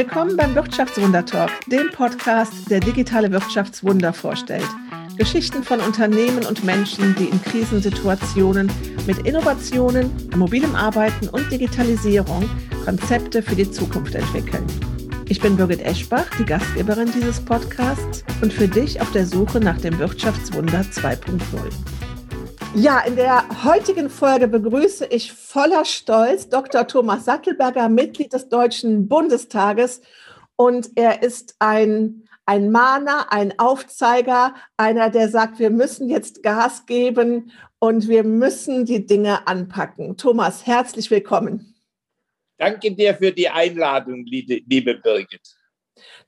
Willkommen beim Wirtschaftswunder Talk, dem Podcast, der digitale Wirtschaftswunder vorstellt. Geschichten von Unternehmen und Menschen, die in Krisensituationen mit Innovationen, mobilem Arbeiten und Digitalisierung Konzepte für die Zukunft entwickeln. Ich bin Birgit Eschbach, die Gastgeberin dieses Podcasts und für dich auf der Suche nach dem Wirtschaftswunder 2.0. Ja, in der heutigen Folge begrüße ich voller Stolz Dr. Thomas Sattelberger, Mitglied des Deutschen Bundestages. Und er ist ein, ein Mahner, ein Aufzeiger, einer, der sagt, wir müssen jetzt Gas geben und wir müssen die Dinge anpacken. Thomas, herzlich willkommen. Danke dir für die Einladung, liebe Birgit.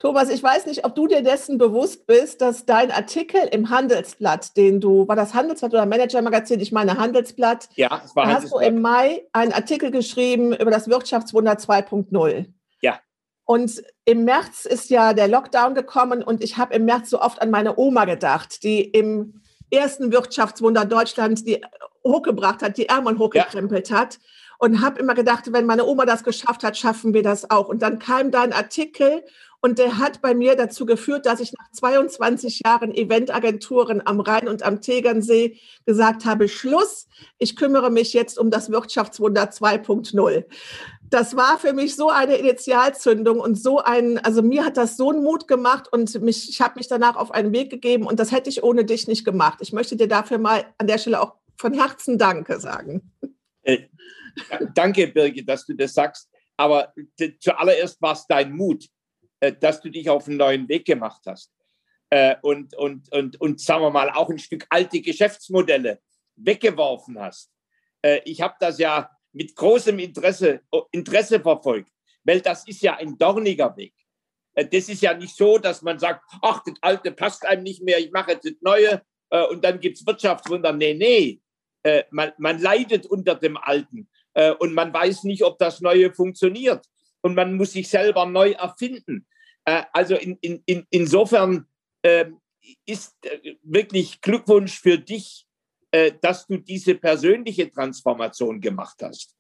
Thomas, ich weiß nicht, ob du dir dessen bewusst bist, dass dein Artikel im Handelsblatt, den du, war das Handelsblatt oder Manager-Magazin? Ich meine Handelsblatt. Ja, es war da hast du im Mai einen Artikel geschrieben über das Wirtschaftswunder 2.0. Ja. Und im März ist ja der Lockdown gekommen und ich habe im März so oft an meine Oma gedacht, die im ersten Wirtschaftswunder Deutschland die hochgebracht hat, die Ärmel hochgekrempelt ja. hat und habe immer gedacht, wenn meine Oma das geschafft hat, schaffen wir das auch. Und dann kam dein Artikel und der hat bei mir dazu geführt, dass ich nach 22 Jahren Eventagenturen am Rhein und am Tegernsee gesagt habe, Schluss, ich kümmere mich jetzt um das Wirtschaftswunder 2.0. Das war für mich so eine Initialzündung und so ein, also mir hat das so einen Mut gemacht und mich, ich habe mich danach auf einen Weg gegeben und das hätte ich ohne dich nicht gemacht. Ich möchte dir dafür mal an der Stelle auch von Herzen Danke sagen. Äh, danke, Birgit, dass du das sagst. Aber zuallererst war es dein Mut. Äh, dass du dich auf einen neuen Weg gemacht hast. Äh, und, und, und, und sagen wir mal, auch ein Stück alte Geschäftsmodelle weggeworfen hast. Äh, ich habe das ja mit großem Interesse, Interesse verfolgt, weil das ist ja ein dorniger Weg. Das ist ja nicht so, dass man sagt, ach, das Alte passt einem nicht mehr, ich mache jetzt das Neue und dann gibt es Wirtschaftswunder. Nee, nee, man, man leidet unter dem Alten und man weiß nicht, ob das Neue funktioniert und man muss sich selber neu erfinden. Äh, also in, in, in, insofern äh, ist wirklich Glückwunsch für dich, äh, dass du diese persönliche Transformation gemacht hast.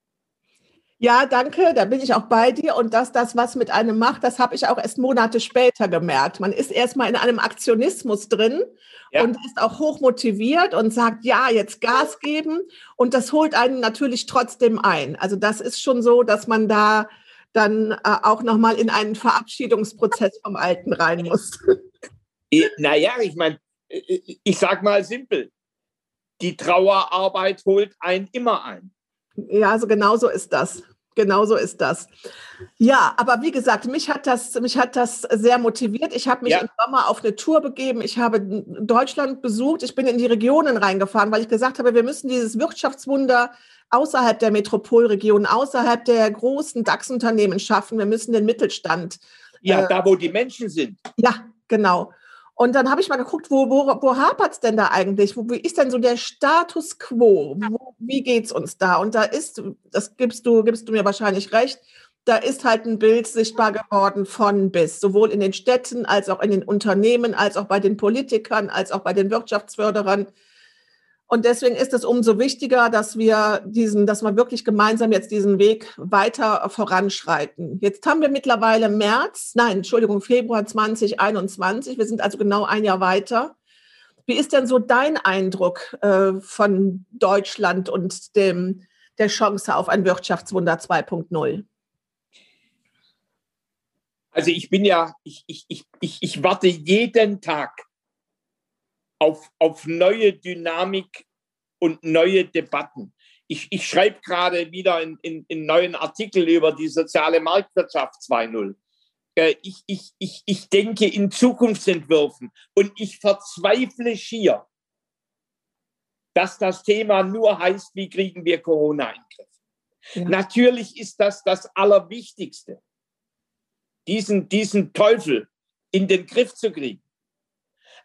Ja, danke, da bin ich auch bei dir. Und dass das was mit einem macht, das habe ich auch erst Monate später gemerkt. Man ist erstmal in einem Aktionismus drin ja. und ist auch hoch motiviert und sagt, ja, jetzt Gas geben. Und das holt einen natürlich trotzdem ein. Also das ist schon so, dass man da dann äh, auch nochmal in einen Verabschiedungsprozess vom Alten rein muss. Naja, ich meine, ich sag mal simpel, die Trauerarbeit holt einen immer ein. Ja, also genau so ist das. Genau so ist das. Ja, aber wie gesagt, mich hat das, mich hat das sehr motiviert. Ich habe mich ja. im Sommer auf eine Tour begeben. Ich habe Deutschland besucht. Ich bin in die Regionen reingefahren, weil ich gesagt habe, wir müssen dieses Wirtschaftswunder außerhalb der Metropolregion, außerhalb der großen DAX-Unternehmen schaffen. Wir müssen den Mittelstand. Ja, äh, da wo die Menschen sind. Ja, genau. Und dann habe ich mal geguckt, wo, wo, wo hapert es denn da eigentlich? Wo, wie ist denn so der Status quo? Wo, wie geht es uns da? Und da ist, das gibst du, gibst du mir wahrscheinlich recht, da ist halt ein Bild sichtbar geworden von bis, sowohl in den Städten als auch in den Unternehmen, als auch bei den Politikern, als auch bei den Wirtschaftsförderern. Und deswegen ist es umso wichtiger, dass wir diesen, dass wir wirklich gemeinsam jetzt diesen Weg weiter voranschreiten. Jetzt haben wir mittlerweile März, nein, Entschuldigung, Februar 2021. Wir sind also genau ein Jahr weiter. Wie ist denn so dein Eindruck äh, von Deutschland und dem, der Chance auf ein Wirtschaftswunder 2.0? Also ich bin ja, ich, ich, ich, ich warte jeden Tag auf, auf neue Dynamik und neue Debatten. Ich, ich schreibe gerade wieder in, in, in neuen Artikel über die soziale Marktwirtschaft 2.0. Äh, ich, ich, ich, ich denke in Zukunftsentwürfen und ich verzweifle schier, dass das Thema nur heißt, wie kriegen wir Corona in den Griff. Ja. Natürlich ist das das Allerwichtigste, diesen, diesen Teufel in den Griff zu kriegen.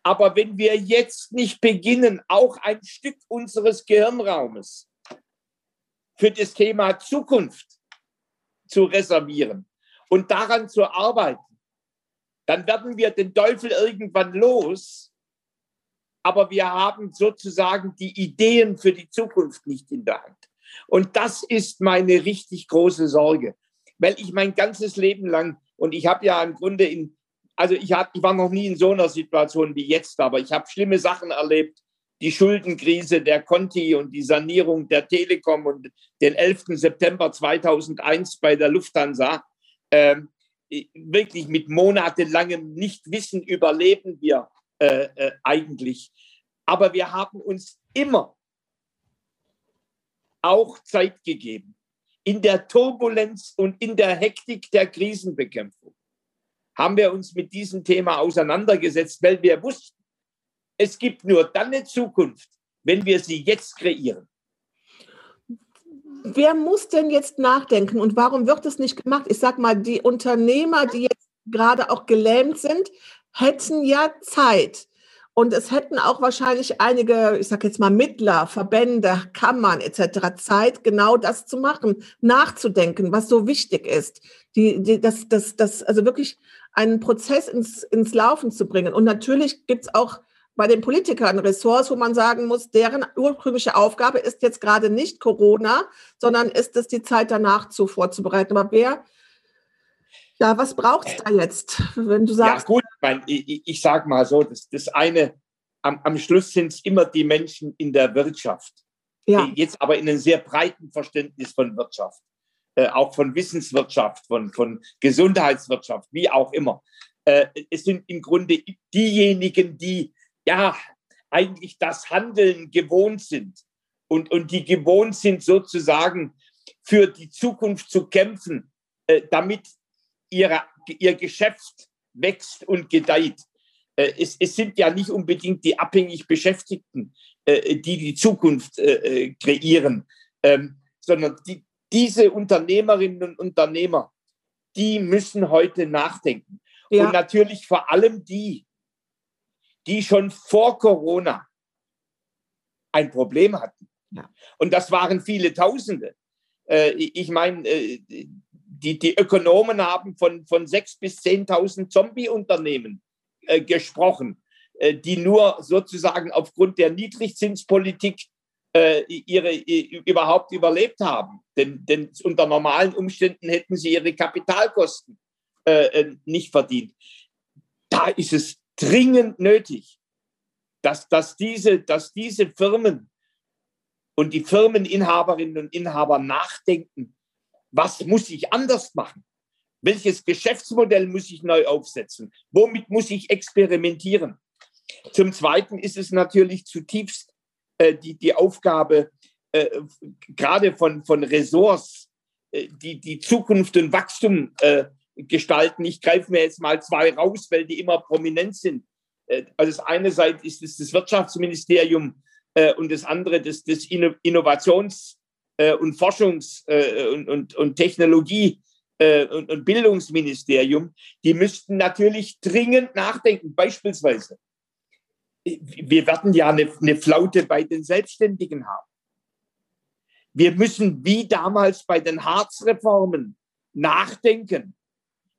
Aber wenn wir jetzt nicht beginnen, auch ein Stück unseres Gehirnraumes für das Thema Zukunft zu reservieren und daran zu arbeiten, dann werden wir den Teufel irgendwann los, aber wir haben sozusagen die Ideen für die Zukunft nicht in der Hand. Und das ist meine richtig große Sorge, weil ich mein ganzes Leben lang Und ich habe ja im Grunde in, also ich, hab, ich war noch nie in so einer Situation wie jetzt, aber ich habe schlimme Sachen erlebt. Die Schuldenkrise der Conti und die Sanierung der Telekom und den 11. September 2001 bei der Lufthansa. Ähm, wirklich mit monatelangem Nichtwissen überleben wir äh, äh, eigentlich. Aber wir haben uns immer auch Zeit gegeben in der Turbulenz und in der Hektik der Krisenbekämpfung haben wir uns mit diesem Thema auseinandergesetzt, weil wir wussten, es gibt nur dann eine Zukunft, wenn wir sie jetzt kreieren. Wer muss denn jetzt nachdenken und warum wird es nicht gemacht? Ich sage mal, die Unternehmer, die jetzt gerade auch gelähmt sind, hätten ja Zeit. Und es hätten auch wahrscheinlich einige, ich sage jetzt mal Mittler, Verbände, Kammern etc. Zeit, genau das zu machen, nachzudenken, was so wichtig ist. Die, die, das, das, das, also wirklich einen Prozess ins, ins Laufen zu bringen. Und natürlich gibt es auch bei den Politikern Ressorts, wo man sagen muss, deren ursprüngliche Aufgabe ist jetzt gerade nicht Corona, sondern ist es die Zeit danach zu vorzubereiten. Aber wer ja, was braucht es da jetzt, wenn du sagst? Ja, gut, mein, ich, ich sage mal so, das, das eine, am, am Schluss sind es immer die Menschen in der Wirtschaft. Ja. Jetzt aber in einem sehr breiten Verständnis von Wirtschaft, äh, auch von Wissenswirtschaft, von, von Gesundheitswirtschaft, wie auch immer. Äh, es sind im Grunde diejenigen, die ja eigentlich das Handeln gewohnt sind und, und die gewohnt sind, sozusagen für die Zukunft zu kämpfen, äh, damit ihre, ihr Geschäft wächst und gedeiht. Äh, es, es, sind ja nicht unbedingt die abhängig Beschäftigten, äh, die die Zukunft kreieren, ähm, sondern die, diese Unternehmerinnen und Unternehmer, die müssen heute nachdenken. Ja. Und natürlich vor allem die, die schon vor Corona ein Problem hatten. Ja. Und das waren viele Tausende. Ich meine, die, die Ökonomen haben von, von 6.000 bis 10.000 Zombie-Unternehmen äh, gesprochen, äh, die nur sozusagen aufgrund der Niedrigzinspolitik äh, ihre, überhaupt überlebt haben. Denn, denn unter normalen Umständen hätten sie ihre Kapitalkosten äh, äh, nicht verdient. Da ist es dringend nötig, dass, dass, diese, dass diese Firmen und die Firmeninhaberinnen und Inhaber nachdenken, was muss ich anders machen? Welches Geschäftsmodell muss ich neu aufsetzen? Womit muss ich experimentieren? Zum Zweiten ist es natürlich zutiefst die, die Aufgabe, äh, gerade von, von Ressorts, äh, die die Zukunft und Wachstum äh, gestalten. Ich greife mir jetzt mal zwei raus, weil die immer prominent sind. Äh, also das eine Seite ist es das Wirtschaftsministerium äh, und das andere das, das Innovations- äh, und Forschungs- äh, und, und, und Technologie- äh, und, und Bildungsministerium, die müssten natürlich dringend nachdenken. Beispielsweise, wir werden ja eine, eine Flaute bei den Selbstständigen haben. Wir müssen wie damals bei den Harzreformen nachdenken.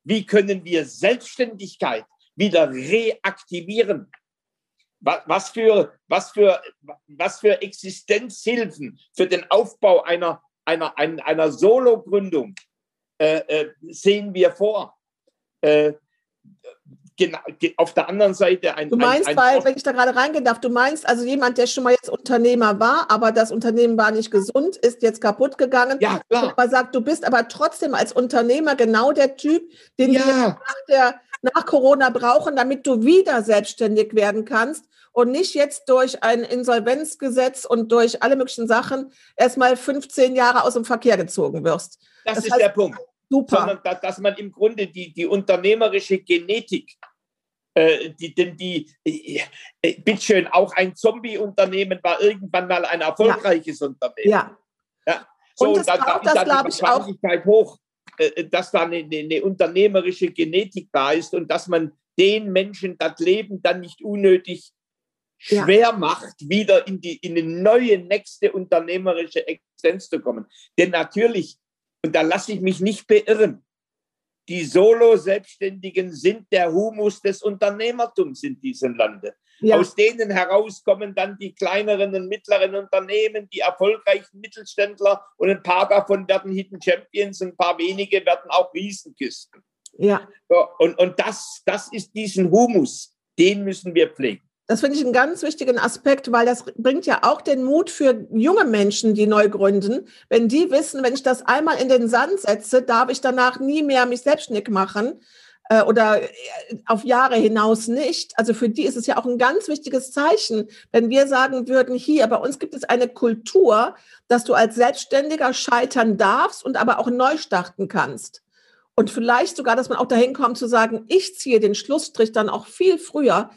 Wie können wir Selbstständigkeit wieder reaktivieren? was für, was für, was für Existenzhilfen für den Aufbau einer, einer, einer, einer Solo-Gründung äh, äh, sehen wir vor. Äh, genau, auf der anderen Seite ein. Du meinst, ein, ein weil, wenn ich da gerade reingehen darf, du meinst also jemand, der schon mal jetzt Unternehmer war, aber das Unternehmen war nicht gesund, ist jetzt kaputt gegangen. Ja, klar. Aber sagt, du bist aber trotzdem als Unternehmer genau der Typ, den ja. wir nach, der, nach Corona brauchen, damit du wieder selbstständig werden kannst und nicht jetzt durch ein Insolvenzgesetz und durch alle möglichen Sachen erstmal 15 Jahre aus dem Verkehr gezogen wirst. Das, das ist heißt, der Punkt. Super. Sondern dass, dass man im Grunde die, die unternehmerische Genetik äh, die, denn die, äh, äh, bitteschön, auch ein Zombie-Unternehmen war irgendwann mal ein erfolgreiches ja. Unternehmen. Ja. ja. So, und das, da, da ist dann die Wahrscheinlichkeit hoch, äh, dass da eine, eine, unternehmerische Genetik da ist und dass man den Menschen das Leben dann nicht unnötig schwer ja. macht, wieder in die in eine neue, nächste unternehmerische Existenz zu kommen. Denn natürlich, und da lasse ich mich nicht beirren, die Solo-Selbstständigen sind der Humus des Unternehmertums in diesem Lande. Ja. Aus denen heraus kommen dann die kleineren und mittleren Unternehmen, die erfolgreichen Mittelständler und ein paar davon werden Hidden Champions, ein paar wenige werden auch Riesenkisten. Ja. Und, und das, das ist diesen Humus, den müssen wir pflegen. Das finde ich einen ganz wichtigen Aspekt, weil das bringt ja auch den Mut für junge Menschen, die neu gründen. Wenn die wissen, wenn ich das einmal in den Sand setze, darf ich danach nie mehr mich selbstständig machen äh, oder äh, auf Jahre hinaus nicht. Also für die ist es ja auch ein ganz wichtiges Zeichen, wenn wir sagen würden, hier, bei uns gibt es eine Kultur, dass du als Selbstständiger scheitern darfst und aber auch neu starten kannst. Und vielleicht sogar, dass man auch dahin kommt zu sagen, ich ziehe den Schlussstrich dann auch viel früher,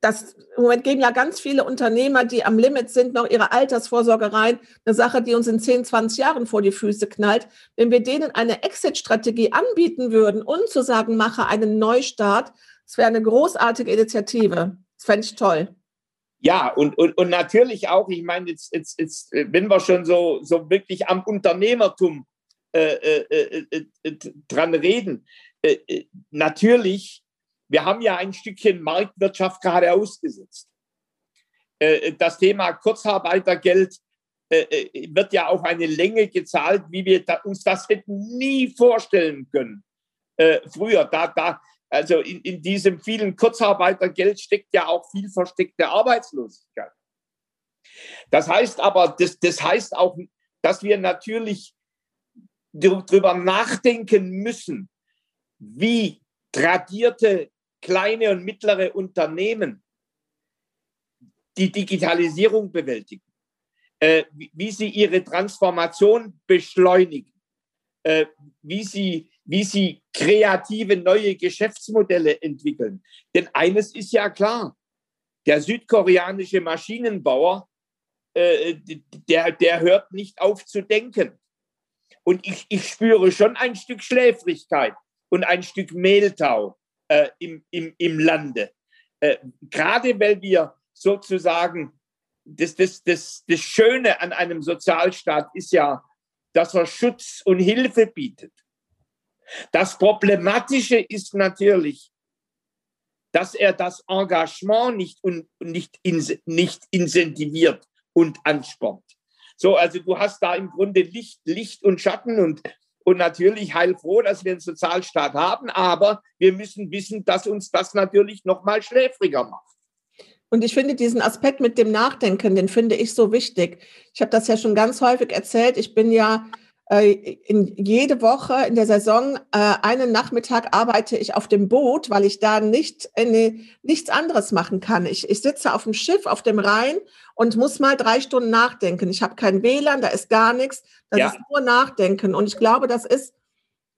das im Moment gehen ja ganz viele Unternehmer, die am Limit sind, noch ihre Altersvorsorge rein. Eine Sache, die uns in 10, 20 Jahren vor die Füße knallt. Wenn wir denen eine Exit-Strategie anbieten würden und zu sagen, mache einen Neustart, das wäre eine großartige Initiative. Das fände ich toll. Ja, und, und, und natürlich auch, ich meine, jetzt, jetzt, jetzt, wenn wir schon so, so wirklich am Unternehmertum äh, äh, äh, äh dran reden, äh, natürlich wir haben ja ein Stückchen Marktwirtschaft gerade ausgesetzt. Äh, das Thema Kurzarbeitergeld äh, äh, wird ja auf eine Länge gezahlt, wie wir uns das hätten nie vorstellen können. Früher, da, da, also in, in diesem vielen Kurzarbeitergeld steckt ja auch viel versteckte Arbeitslosigkeit. Das heißt aber, das, das heißt auch, dass wir natürlich darüber nachdenken müssen, wie tradierte kleine und mittlere Unternehmen die Digitalisierung bewältigen, äh, wie sie ihre Transformation beschleunigen, äh, wie, sie, wie sie kreative neue Geschäftsmodelle entwickeln. Denn eines ist ja klar, der südkoreanische Maschinenbauer, äh, der, der hört nicht auf zu denken. Und ich, ich spüre schon ein Stück Schläfrigkeit und ein Stück Mehltau äh, im, im, im Lande. Äh, gerade weil wir sozusagen, das, das, das, das Schöne an einem Sozialstaat ist ja, dass er Schutz und Hilfe bietet. Das Problematische ist natürlich, dass er das Engagement nicht, und, nicht, nicht incentiviert und anspornt. So, also du hast da im Grunde Licht, Licht und Schatten und und natürlich heilfroh, dass wir einen Sozialstaat haben, aber wir müssen wissen, dass uns das natürlich noch mal schläfriger macht. Und ich finde diesen Aspekt mit dem Nachdenken, den finde ich so wichtig. Ich habe das ja schon ganz häufig erzählt. Ich bin ja in jede Woche in der Saison äh, einen Nachmittag arbeite ich auf dem Boot, weil ich da nicht eine, nichts anderes machen kann. Ich, ich sitze auf dem Schiff auf dem Rhein und muss mal drei Stunden nachdenken. Ich habe kein WLAN, da ist gar nichts. Das ja. ist nur Nachdenken. Und ich glaube, das ist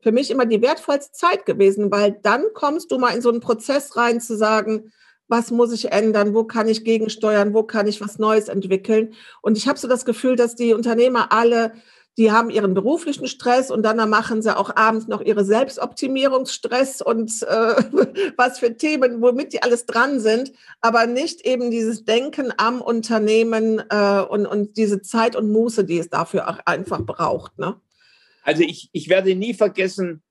für mich immer die wertvollste Zeit gewesen, weil dann kommst du mal in so einen Prozess rein zu sagen, was muss ich ändern, wo kann ich gegensteuern, wo kann ich was Neues entwickeln. Und ich habe so das Gefühl, dass die Unternehmer alle die haben ihren beruflichen Stress und dann machen sie auch abends noch ihre Selbstoptimierungsstress und äh, was für Themen, womit die alles dran sind, aber nicht eben dieses Denken am Unternehmen äh, und, und diese Zeit und Muße, die es dafür auch einfach braucht. Ne? Also ich, ich werde nie vergessen,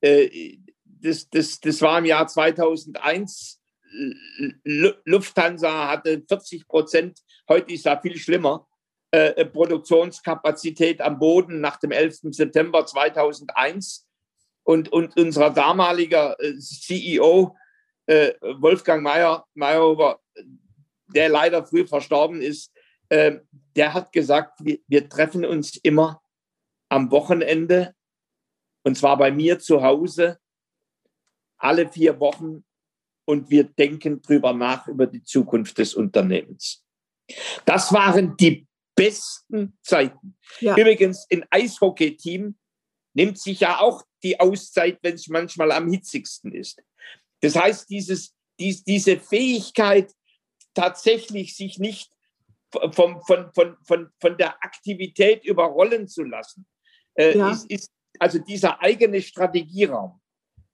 äh, das, das, das war im Jahr 2001. Lufthansa hatte 40 Prozent, heute ist da viel schlimmer, äh, Produktionskapazität am Boden nach dem 11. September 2001. Und, und unser damaliger äh, CEO, äh, Wolfgang Meyer, Meyerhofer, der leider früh verstorben ist, äh, der hat gesagt, wir, wir treffen uns immer am Wochenende und zwar bei mir zu Hause alle vier Wochen und wir denken drüber nach über die Zukunft des Unternehmens. Das waren die besten Zeiten. Ja. Übrigens, ein Eishockey-Team nimmt sich ja auch die Auszeit, wenn es manchmal am hitzigsten ist. Das heißt, dieses, dies, diese Fähigkeit, tatsächlich sich nicht vom, von, von, von, von der Aktivität überrollen zu lassen, äh, ja. ist, ist also dieser eigene Strategieraum,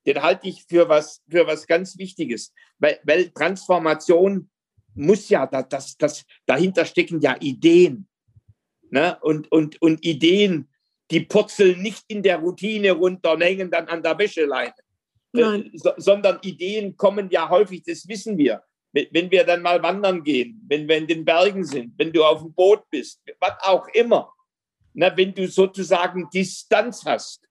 den halte ich für was, für was ganz Wichtiges, weil, weil Transformation muss ja, das, das, das, dahinter stecken ja Ideen ne? und, und, und Ideen, die purzeln nicht in der Routine runter und hängen dann an der Wäscheleine. Äh, so, sondern Ideen kommen ja häufig, das wissen wir. Wenn wir dann mal wandern gehen, wenn wir in den Bergen sind, wenn du auf dem Boot bist, was auch immer. Na, wenn du sozusagen Distanz hast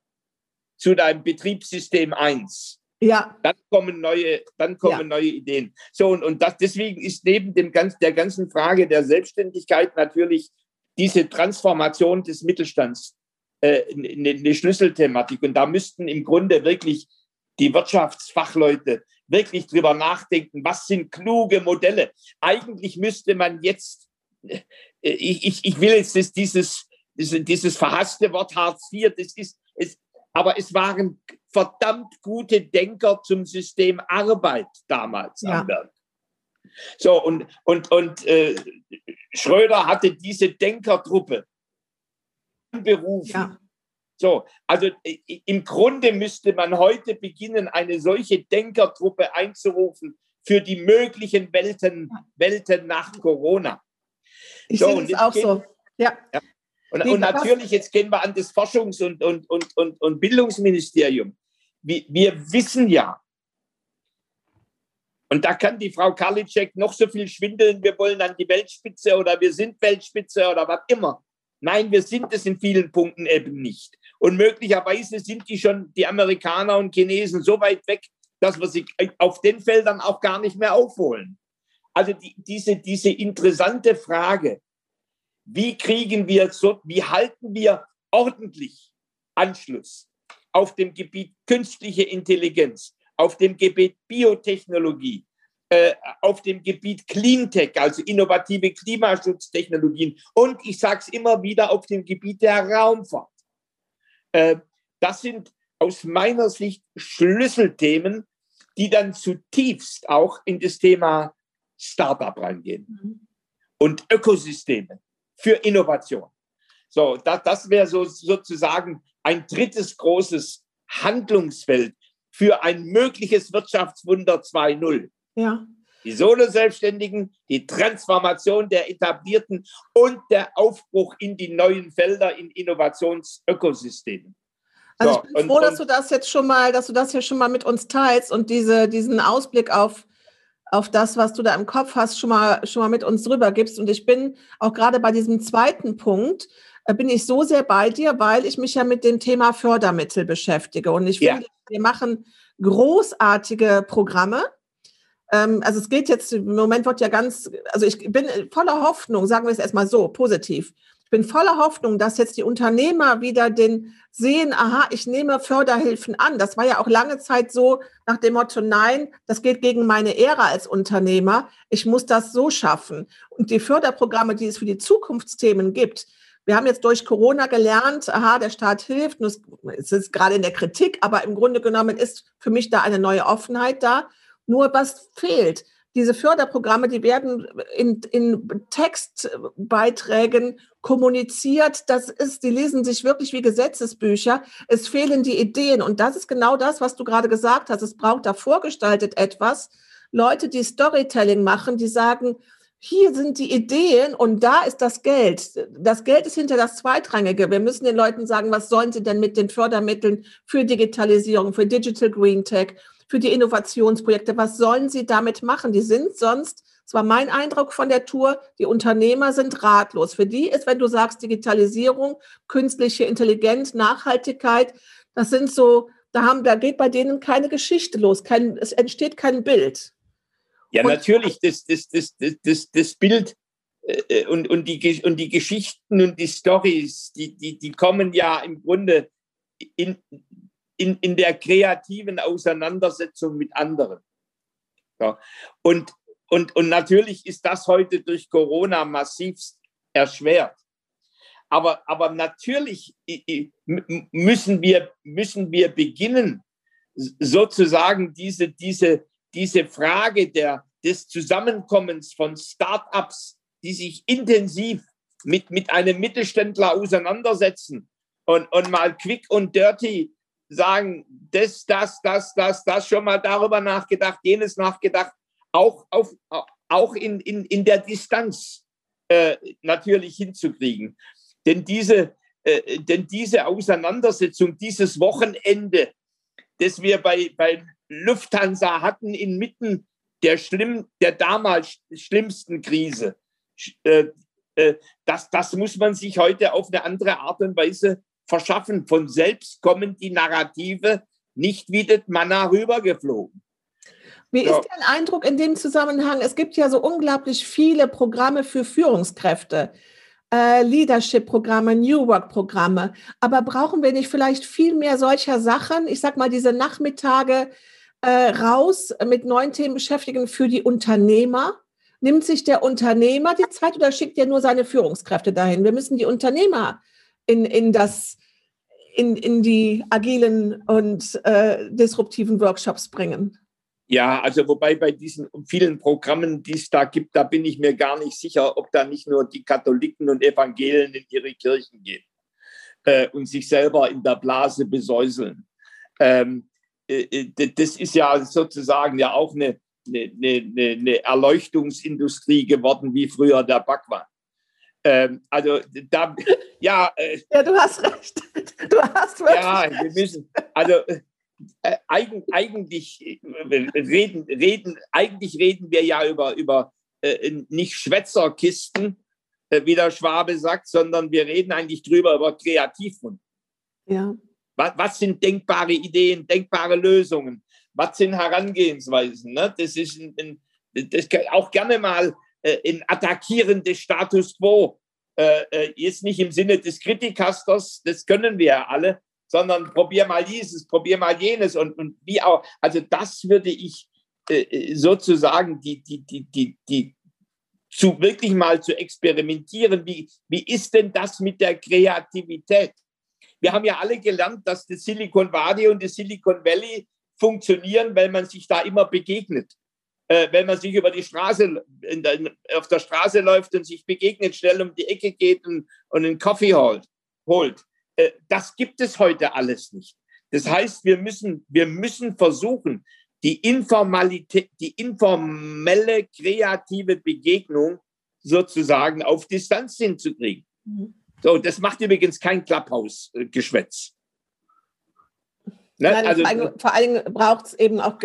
zu deinem Betriebssystem 1. Ja. Dann kommen neue, dann kommen ja. neue Ideen. So, und, und das, deswegen ist neben dem ganz, der ganzen Frage der Selbstständigkeit natürlich diese Transformation des Mittelstands äh, eine, eine Schlüsselthematik. Und da müssten im Grunde wirklich die Wirtschaftsfachleute wirklich drüber nachdenken, was sind kluge Modelle. Eigentlich müsste man jetzt, äh, ich, ich, ich will jetzt das, dieses, dieses, dieses verhasste Wort Hartz IV, das ist, es, aber es waren verdammt gute Denker zum System Arbeit damals ja. am Werk. So, und, und, und äh, Schröder hatte diese Denkertruppe berufen. Ja. So, also im Grunde müsste man heute beginnen, eine solche Denkertruppe einzurufen für die möglichen Welten, Welten nach Corona. Ich so, sehe das auch gehen, so. Ja. ja. Und, und, natürlich, jetzt gehen wir an das Forschungs- und, und, und, und, und Bildungsministerium. Wir, wir wissen ja, und da kann die Frau Karliczek noch so viel schwindeln, wir wollen an die Weltspitze oder wir sind Weltspitze oder was immer. Nein, wir sind es in vielen Punkten eben nicht. Und möglicherweise sind die schon, die Amerikaner und Chinesen, so weit weg, dass wir sie auf den Feldern auch gar nicht mehr aufholen. Also die, diese, diese interessante Frage, wie kriegen wir so, wie halten wir ordentlich Anschluss auf dem Gebiet künstliche Intelligenz, auf dem Gebiet Biotechnologie, äh, auf dem Gebiet Cleantech, also innovative Klimaschutztechnologien und ich sage es immer wieder auf dem Gebiet der Raumfahrt. Äh, das sind aus meiner Sicht Schlüsselthemen, die dann zutiefst auch in das Thema Startup reingehen mhm. und Ökosysteme für Innovation. So, das, das wäre so, sozusagen ein drittes großes Handlungsfeld, für ein mögliches Wirtschaftswunder 2.0. Ja. Die Solo-Selbstständigen, die Transformation der etablierten und der Aufbruch in die neuen Felder in Innovationsökosystemen. Also ich bin froh, und, dass du das jetzt schon mal, dass du das hier schon mal mit uns teilst und diese, diesen Ausblick auf, auf das, was du da im Kopf hast, schon mal, schon mal mit uns drüber gibst. Und ich bin auch gerade bei diesem zweiten Punkt, bin ich so sehr bei dir, weil ich mich ja mit dem Thema Fördermittel beschäftige. Und ich finde, ja. wir machen großartige Programme. Ähm, also es geht jetzt, im Moment wird ja ganz, also ich bin voller Hoffnung, sagen wir es erstmal so, positiv. Ich bin voller Hoffnung, dass jetzt die Unternehmer wieder den sehen, aha, ich nehme Förderhilfen an. Das war ja auch lange Zeit so nach dem Motto, nein, das geht gegen meine Ehre als Unternehmer. Ich muss das so schaffen. Und die Förderprogramme, die es für die Zukunftsthemen gibt, wir haben jetzt durch Corona gelernt, aha, der Staat hilft, es ist gerade in der Kritik, aber im Grunde genommen ist für mich da eine neue Offenheit da. Nur was fehlt? Diese Förderprogramme, die werden in, in Textbeiträgen kommuniziert. Das ist, die lesen sich wirklich wie Gesetzesbücher. Es fehlen die Ideen. Und das ist genau das, was du gerade gesagt hast. Es braucht da vorgestaltet etwas. Leute, die Storytelling machen, die sagen, hier sind die Ideen und da ist das Geld. Das Geld ist hinter das Zweitrangige. Wir müssen den Leuten sagen, was sollen sie denn mit den Fördermitteln für Digitalisierung, für Digital Green Tech, für die Innovationsprojekte, was sollen sie damit machen? Die sind sonst, das war mein Eindruck von der Tour, die Unternehmer sind ratlos. Für die ist, wenn du sagst Digitalisierung, künstliche Intelligenz, Nachhaltigkeit, das sind so, da haben, da geht bei denen keine Geschichte los, kein, es entsteht kein Bild. Ja, und natürlich, das, das, das, das, das Bild äh, äh, und, und, die, und die Geschichten und die Stories, die, die, die kommen ja im Grunde in, in, in der kreativen Auseinandersetzung mit anderen. Ja. Und, und, und natürlich ist das heute durch Corona massivst erschwert. Aber, aber natürlich müssen wir, müssen wir beginnen, sozusagen diese, diese, diese Frage der, des Zusammenkommens von Start-ups, die sich intensiv mit, mit einem Mittelständler auseinandersetzen und, und mal quick und dirty sagen, das, das, das, das, das, schon mal darüber nachgedacht, jenes nachgedacht, auch, auf, auch in, in, in der Distanz äh, natürlich hinzukriegen. Denn diese, äh, denn diese Auseinandersetzung, dieses Wochenende, das wir bei, bei Lufthansa hatten inmitten der, schlimm, der damals schlimmsten Krise. Äh, äh, das, das muss man sich heute auf eine andere Art und Weise verschaffen. Von selbst kommen die Narrative nicht wie das Manna rübergeflogen. Wie ist dein Eindruck in dem Zusammenhang? Es gibt ja so unglaublich viele Programme für Führungskräfte. Äh, Leadership-Programme, New Work-Programme. Aber brauchen wir nicht vielleicht viel mehr solcher Sachen? Ich sag mal, diese Nachmittage äh, raus mit neuen Themen beschäftigen für die Unternehmer. Nimmt sich der Unternehmer die Zeit oder schickt er nur seine Führungskräfte dahin? Wir müssen die Unternehmer in, in das in, in die agilen und äh, disruptiven Workshops bringen. Ja, also wobei bei diesen vielen Programmen, die es da gibt, da bin ich mir gar nicht sicher, ob da nicht nur die Katholiken und Evangelien in ihre Kirchen gehen äh, und sich selber in der Blase besäuseln. Ähm, äh, äh das ist ja sozusagen ja auch eine, eine, eine, eine Erleuchtungsindustrie geworden, wie früher der Backwand. Ähm, also da, ja. Äh, ja, du hast recht. Du hast wirklich Ja, wir müssen, also äh, eigentlich äh, reden, reden, eigentlich reden wir ja über, über äh, nicht Schwätzerkisten, äh, wie der Schwabe sagt, sondern wir reden eigentlich drüber über Kreativrunden. Ja. Was, was, sind denkbare Ideen, denkbare Lösungen? Was sind Herangehensweisen? Ne? Das ist ein, ein, das auch gerne mal äh, ein attackierendes Status quo. Äh, äh, jetzt nicht im Sinne des Kritikasters, das können wir ja alle, sondern probier mal dieses, probier mal jenes und, und wie auch. Also das würde ich äh, äh, sozusagen die, die, die, die, die zu wirklich mal zu experimentieren. Wie, wie ist denn das mit der Kreativität? Wir haben ja alle gelernt, dass das Silicon Valley und das Silicon Valley funktionieren, weil man sich da immer begegnet. Äh, wenn man sich über die Straße, der, auf der Straße läuft und sich begegnet, schnell um die Ecke geht und, und einen Kaffee holt. holt. Äh, das gibt es heute alles nicht. Das heißt, wir müssen, wir müssen versuchen, die Informalität, die informelle kreative Begegnung sozusagen auf Distanz hinzukriegen. Mhm. So, das macht übrigens kein Clubhouse-Geschwätz. Ne? Nein, also, vor allem, vor allem braucht es eben auch,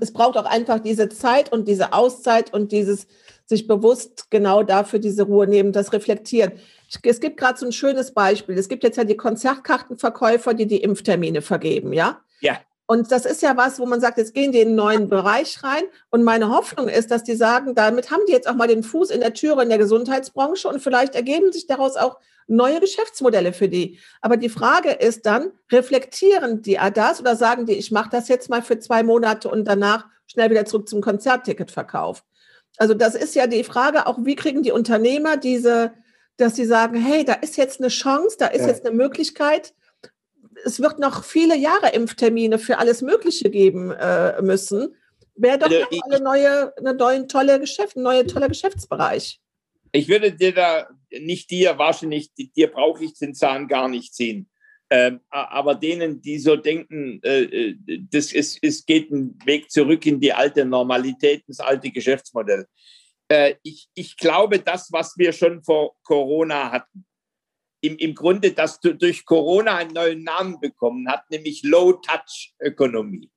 es braucht auch einfach diese Zeit und diese Auszeit und dieses sich bewusst genau dafür diese Ruhe nehmen, das Reflektieren. Es gibt gerade so ein schönes Beispiel. Es gibt jetzt ja die Konzertkartenverkäufer, die die Impftermine vergeben, ja? Ja. Und das ist ja was, wo man sagt, jetzt gehen die in einen neuen Bereich rein. Und meine Hoffnung ist, dass die sagen, damit haben die jetzt auch mal den Fuß in der Türe in der Gesundheitsbranche und vielleicht ergeben sich daraus auch neue Geschäftsmodelle für die. Aber die Frage ist dann, reflektieren die das oder sagen die, ich mache das jetzt mal für zwei Monate und danach schnell wieder zurück zum Konzertticketverkauf? Also das ist ja die Frage, auch wie kriegen die Unternehmer diese, dass sie sagen, hey, da ist jetzt eine Chance, da ist ja. jetzt eine Möglichkeit. Es wird noch viele Jahre Impftermine für alles Mögliche geben äh, müssen. Wäre doch also, eine neue, eine neue tolle Geschäft, ein neuer toller Geschäftsbereich. Ich würde dir da nicht dir wahrscheinlich, dir brauche ich den Zahn gar nicht ziehen. Ähm, aber denen, die so denken, äh, äh, das ist, es geht ein Weg zurück in die alte Normalität, das alte Geschäftsmodell. Äh, ich, ich glaube, das, was wir schon vor Corona hatten, im, im Grunde, dass du durch Corona einen neuen Namen bekommen hat, nämlich Low-Touch-Ökonomie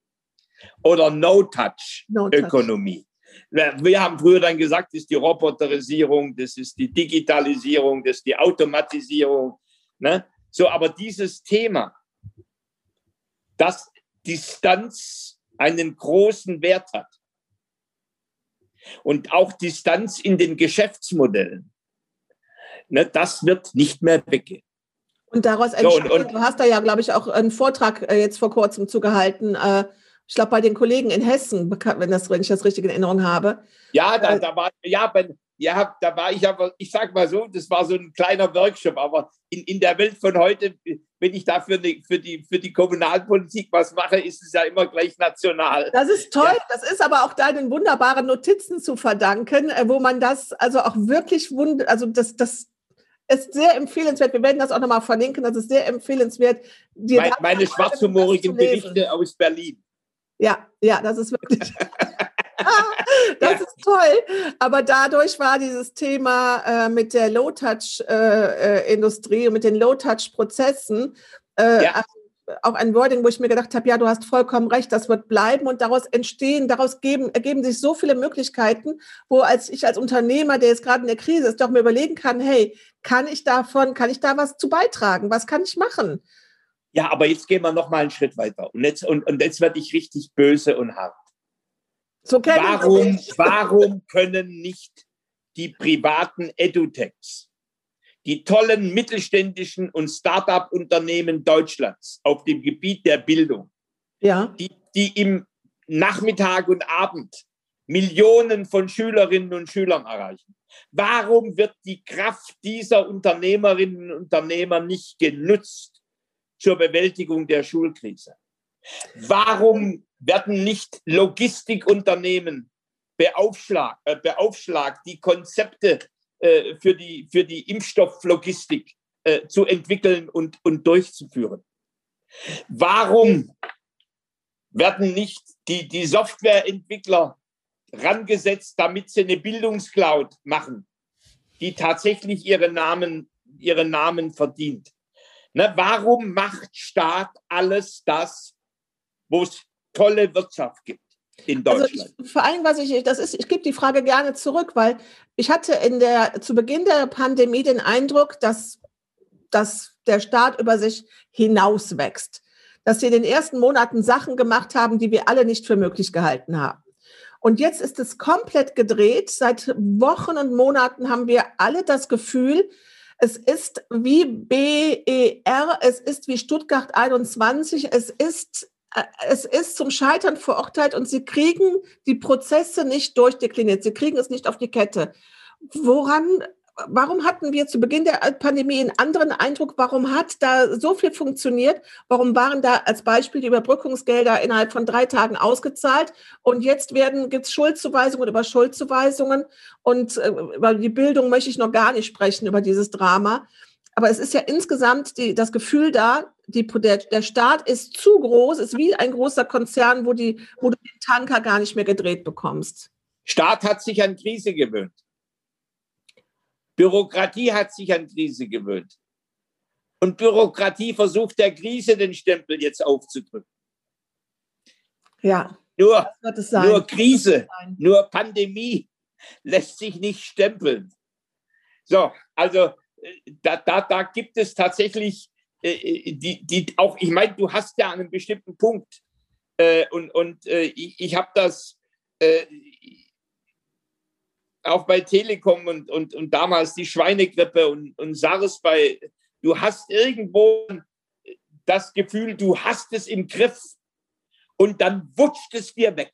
oder No-Touch-Ökonomie. No wir haben früher dann gesagt, das ist die Roboterisierung, das ist die Digitalisierung, das ist die Automatisierung. Ne? So, aber dieses Thema, dass Distanz einen großen Wert hat, und auch Distanz in den Geschäftsmodellen, ne, das wird nicht mehr weggehen. Und daraus entsteht, so, und, und, du hast da ja, glaube ich, auch einen Vortrag äh, jetzt vor kurzem zugehalten, äh, ich glaube, bei den Kollegen in Hessen, wenn, das, wenn ich das richtig in Erinnerung habe. Ja, da, äh, da war, ja, bei, ja, da war ich aber, ich sag mal so, das war so ein kleiner Workshop, aber in, in der Welt von heute, wenn ich da für die, für, die, für die Kommunalpolitik was mache, ist es ja immer gleich national. Das ist toll, ja. das ist aber auch deinen wunderbaren Notizen zu verdanken, äh, wo man das also auch wirklich wund, also das, das ist sehr empfehlenswert. Wir werden das auch nochmal verlinken, das ist sehr empfehlenswert. Meine, meine schwarzhumorigen Berichte aus Berlin. Ja, ja, das ist wirklich. das ja. ist toll. Aber dadurch war dieses Thema äh, mit der Low-Touch-Industrie äh, äh und mit den Low-Touch-Prozessen äh, ja. Auch ein Wording, wo ich mir gedacht habe, ja, du hast vollkommen recht, das wird bleiben und daraus entstehen, daraus geben, ergeben sich so viele Möglichkeiten, wo als ich als Unternehmer, der jetzt gerade in der Krise ist, doch mir überlegen kann, hey, kann ich davon, kann ich da was zu beitragen? Was kann ich machen? Ja, aber jetzt gehen wir noch mal einen Schritt weiter und jetzt und, und jetzt werde ich richtig böse und hart. So warum, warum können nicht die privaten Edutechs die tollen mittelständischen und Start-up-Unternehmen Deutschlands auf dem Gebiet der Bildung, ja. die, die im Nachmittag und Abend Millionen von Schülerinnen und Schülern erreichen. Warum wird die Kraft dieser Unternehmerinnen und Unternehmer nicht genutzt zur Bewältigung der Schulkrise? Warum werden nicht Logistikunternehmen beaufschlagt, äh, beaufschlagt die Konzepte äh, für, die, für die Impfstofflogistik äh, zu entwickeln und, und durchzuführen. Warum werden nicht die, die Softwareentwickler rangesetzt, damit sie eine Bildungscloud machen, die tatsächlich ihre Namen, ihren Namen verdient? Ne, warum macht Staat alles das, wo es tolle Wirtschaft gibt? In Deutschland? Also ich, vor allem, was ich, das ist, ich gebe die Frage gerne zurück, weil ich hatte in der, zu Beginn der Pandemie den Eindruck, dass, dass der Staat über sich hinauswächst. Dass sie in den ersten Monaten Sachen gemacht haben, die wir alle nicht für möglich gehalten haben. Und jetzt ist es komplett gedreht. Seit Wochen und Monaten haben wir alle das Gefühl, es ist wie BER, es ist wie Stuttgart 21, es ist es ist zum Scheitern verurteilt und sie kriegen die Prozesse nicht durchdekliniert. Sie kriegen es nicht auf die Kette. Woran, warum hatten wir zu Beginn der Pandemie einen anderen Eindruck? Warum hat da so viel funktioniert? Warum waren da als Beispiel die Überbrückungsgelder innerhalb von drei Tagen ausgezahlt? Und jetzt werden, gibt es Schuldzuweisungen über Schuldzuweisungen. Und äh, über die Bildung möchte ich noch gar nicht sprechen, über dieses Drama. Aber es ist ja insgesamt die, das Gefühl da, die, der, der Staat ist zu groß, ist wie ein großer Konzern, wo, die, wo du den Tanker gar nicht mehr gedreht bekommst. Staat hat sich an Krise gewöhnt. Bürokratie hat sich an Krise gewöhnt. Und Bürokratie versucht der Krise den Stempel jetzt aufzudrücken. Ja. Nur, nur Krise, nur Pandemie lässt sich nicht stempeln. So, also da, da, da gibt es tatsächlich äh, äh, die, die auch, ich meine, du hast ja einen bestimmten Punkt. Äh, und und äh, ich, ich habe das äh, auch bei Telekom und, und, und damals die Schweinegrippe und, und SARS bei, du hast irgendwo das Gefühl, du hast es im Griff und dann wutscht es dir weg.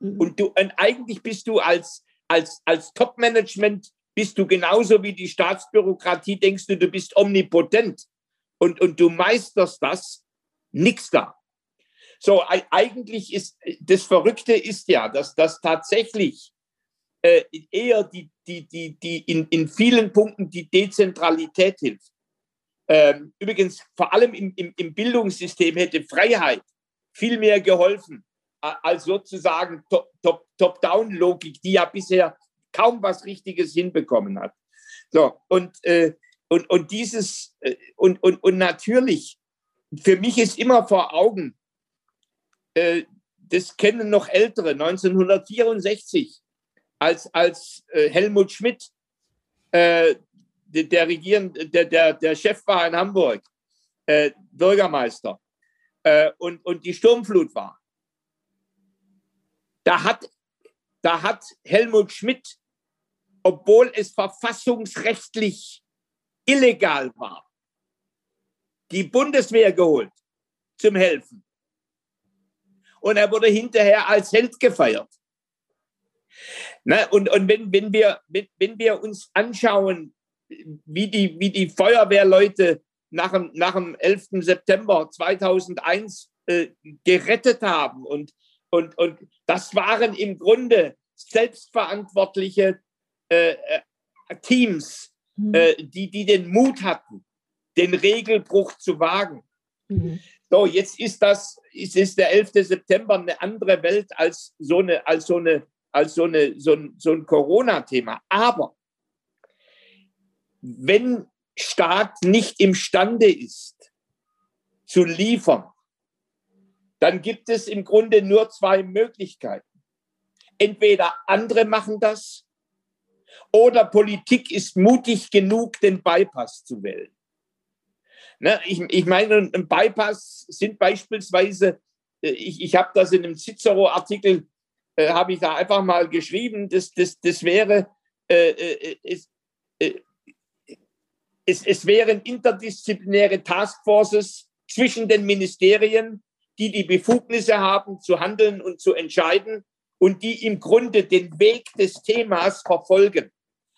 Mhm. Und du, und eigentlich bist du als, als, als Top-Management bist du genauso wie die Staatsbürokratie, denkst du, du bist omnipotent und, und du meisterst das, nichts da. So, eigentlich ist das Verrückte ist ja, dass das tatsächlich äh, eher die, die, die, die in, in vielen Punkten die Dezentralität hilft. Ähm, übrigens, vor allem im, im, im Bildungssystem hätte Freiheit viel mehr geholfen als sozusagen Top-Down-Logik, die ja bisher kaum was Richtiges hinbekommen hat. So, und, äh, und, und dieses, äh, und, und, und natürlich, für mich ist immer vor Augen, äh, das kennen noch Ältere, 1964, als, als äh, Helmut Schmidt äh, der, der, Regieren, der, der, der Chef war in Hamburg, äh, Bürgermeister, und, und die Sturmflut war. Da hat, da hat Helmut Schmidt obwohl es verfassungsrechtlich illegal war, die Bundeswehr geholt zum Helfen. Und er wurde hinterher als Held gefeiert. Na, und und wenn, wenn, wir, wenn, wenn wir uns anschauen, wie die, wie die Feuerwehrleute nach dem, nach dem 11. September 2001 äh, gerettet haben, und, und, und das waren im Grunde selbstverantwortliche äh, äh, Teams, mhm. äh, die, die den Mut hatten, den Regelbruch zu wagen. Mhm. So, jetzt ist das, ist, ist der 11. September eine andere Welt als so eine, als so eine, als so eine, so ein, so ein Corona-Thema. Aber wenn Staat nicht imstande ist, zu liefern, dann gibt es im Grunde nur zwei Möglichkeiten. Entweder andere machen das oder Politik ist mutig genug, den Bypass zu wählen. Ne, ich, ich meine, ein Bypass sind beispielsweise, äh, ich, ich habe das in einem Cicero-Artikel, äh, habe ich da einfach mal geschrieben, das, das, das wäre, äh, äh, es, äh, es, es wären interdisziplinäre Taskforces zwischen den Ministerien, die die Befugnisse haben, zu handeln und zu entscheiden und die im Grunde den Weg des Themas verfolgen.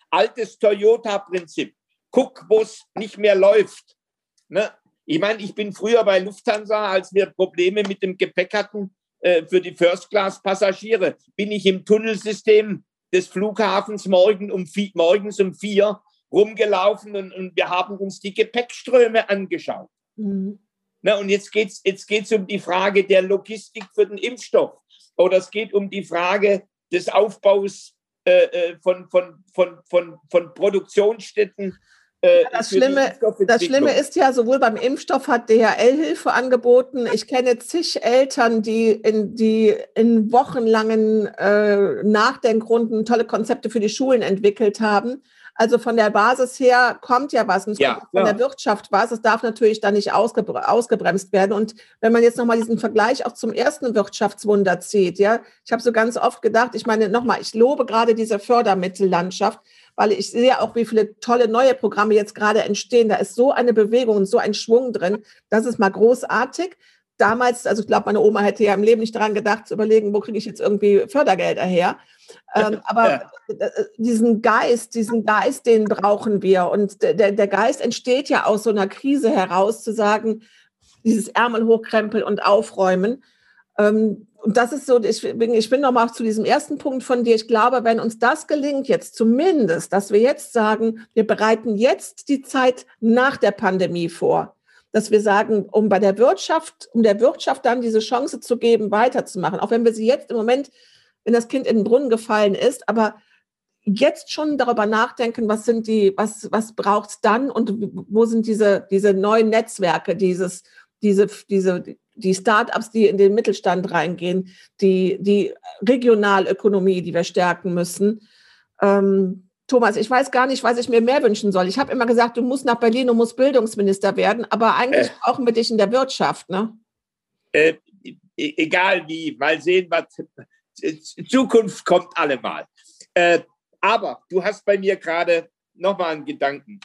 Altes Toyota-Prinzip. Guck, wo es nicht mehr läuft. Ne? Ich meine, ich bin früher bei Lufthansa, als wir Probleme mit dem Gepäck hatten äh, für die First-Class-Passagiere, bin ich im Tunnelsystem des Flughafens morgen um vier, morgens um vier rumgelaufen und, und, wir haben uns die Gepäckströme angeschaut. Mhm. Na, und jetzt geht es jetzt geht's um die Frage der Logistik für den Impfstoff oder es geht um die Frage des Aufbaus äh, äh von, von, von, von, von Produktionsstätten äh, das, Schlimme, das Schlimme ist ja, sowohl beim Impfstoff hat DHL Hilfe angeboten. Ich kenne zig Eltern, die in, die in wochenlangen äh, Nachdenkrunden tolle Konzepte für die Schulen entwickelt haben. Also von der Basis her kommt ja was. Und ja, von ja. der Wirtschaft was. Es darf natürlich dann nicht ausgebre ausgebremst werden. Und wenn man jetzt nochmal diesen Vergleich auch zum ersten Wirtschaftswunder zieht, ja, ich habe so ganz oft gedacht, ich meine, nochmal, ich lobe gerade diese Fördermittellandschaft weil ich sehe auch, wie viele tolle neue Programme jetzt gerade entstehen. Da ist so eine Bewegung und so ein Schwung drin. Das ist mal großartig. Damals, also ich glaube, meine Oma hätte ja im Leben nicht daran gedacht, zu überlegen, wo kriege ich jetzt irgendwie Fördergelder her. Ähm, aber ja. Äh, diesen Geist, diesen Geist, den brauchen wir. Und der, der Geist entsteht ja aus so einer Krise heraus, zu sagen, dieses Ärmel hochkrempeln und aufräumen. Ähm, und das ist so, ich bin, ich bin nochmal zu diesem ersten Punkt von dir. Ich glaube, wenn uns das gelingt, jetzt zumindest, dass wir jetzt sagen, wir bereiten jetzt die Zeit nach der Pandemie vor, dass wir sagen, um bei der Wirtschaft, um der Wirtschaft dann diese Chance zu geben, weiterzumachen, auch wenn wir sie jetzt im Moment, wenn das Kind in den Brunnen gefallen ist, aber jetzt schon darüber nachdenken, was sind die, was, was braucht es dann und wo sind diese, diese neuen Netzwerke, dieses, diese, diese, die Start-ups, die in den Mittelstand reingehen, die, die Regionalökonomie, die wir stärken müssen. Ähm, Thomas, ich weiß gar nicht, was ich mir mehr wünschen soll. Ich habe immer gesagt, du musst nach Berlin und musst Bildungsminister werden, aber eigentlich äh, brauchen wir dich in der Wirtschaft, ne? Äh, e-, egal wie, mal sehen, was Zukunft kommt allemal. Äh, aber du hast bei mir gerade nochmal einen Gedanken.